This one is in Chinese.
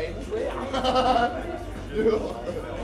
哎，无所谓。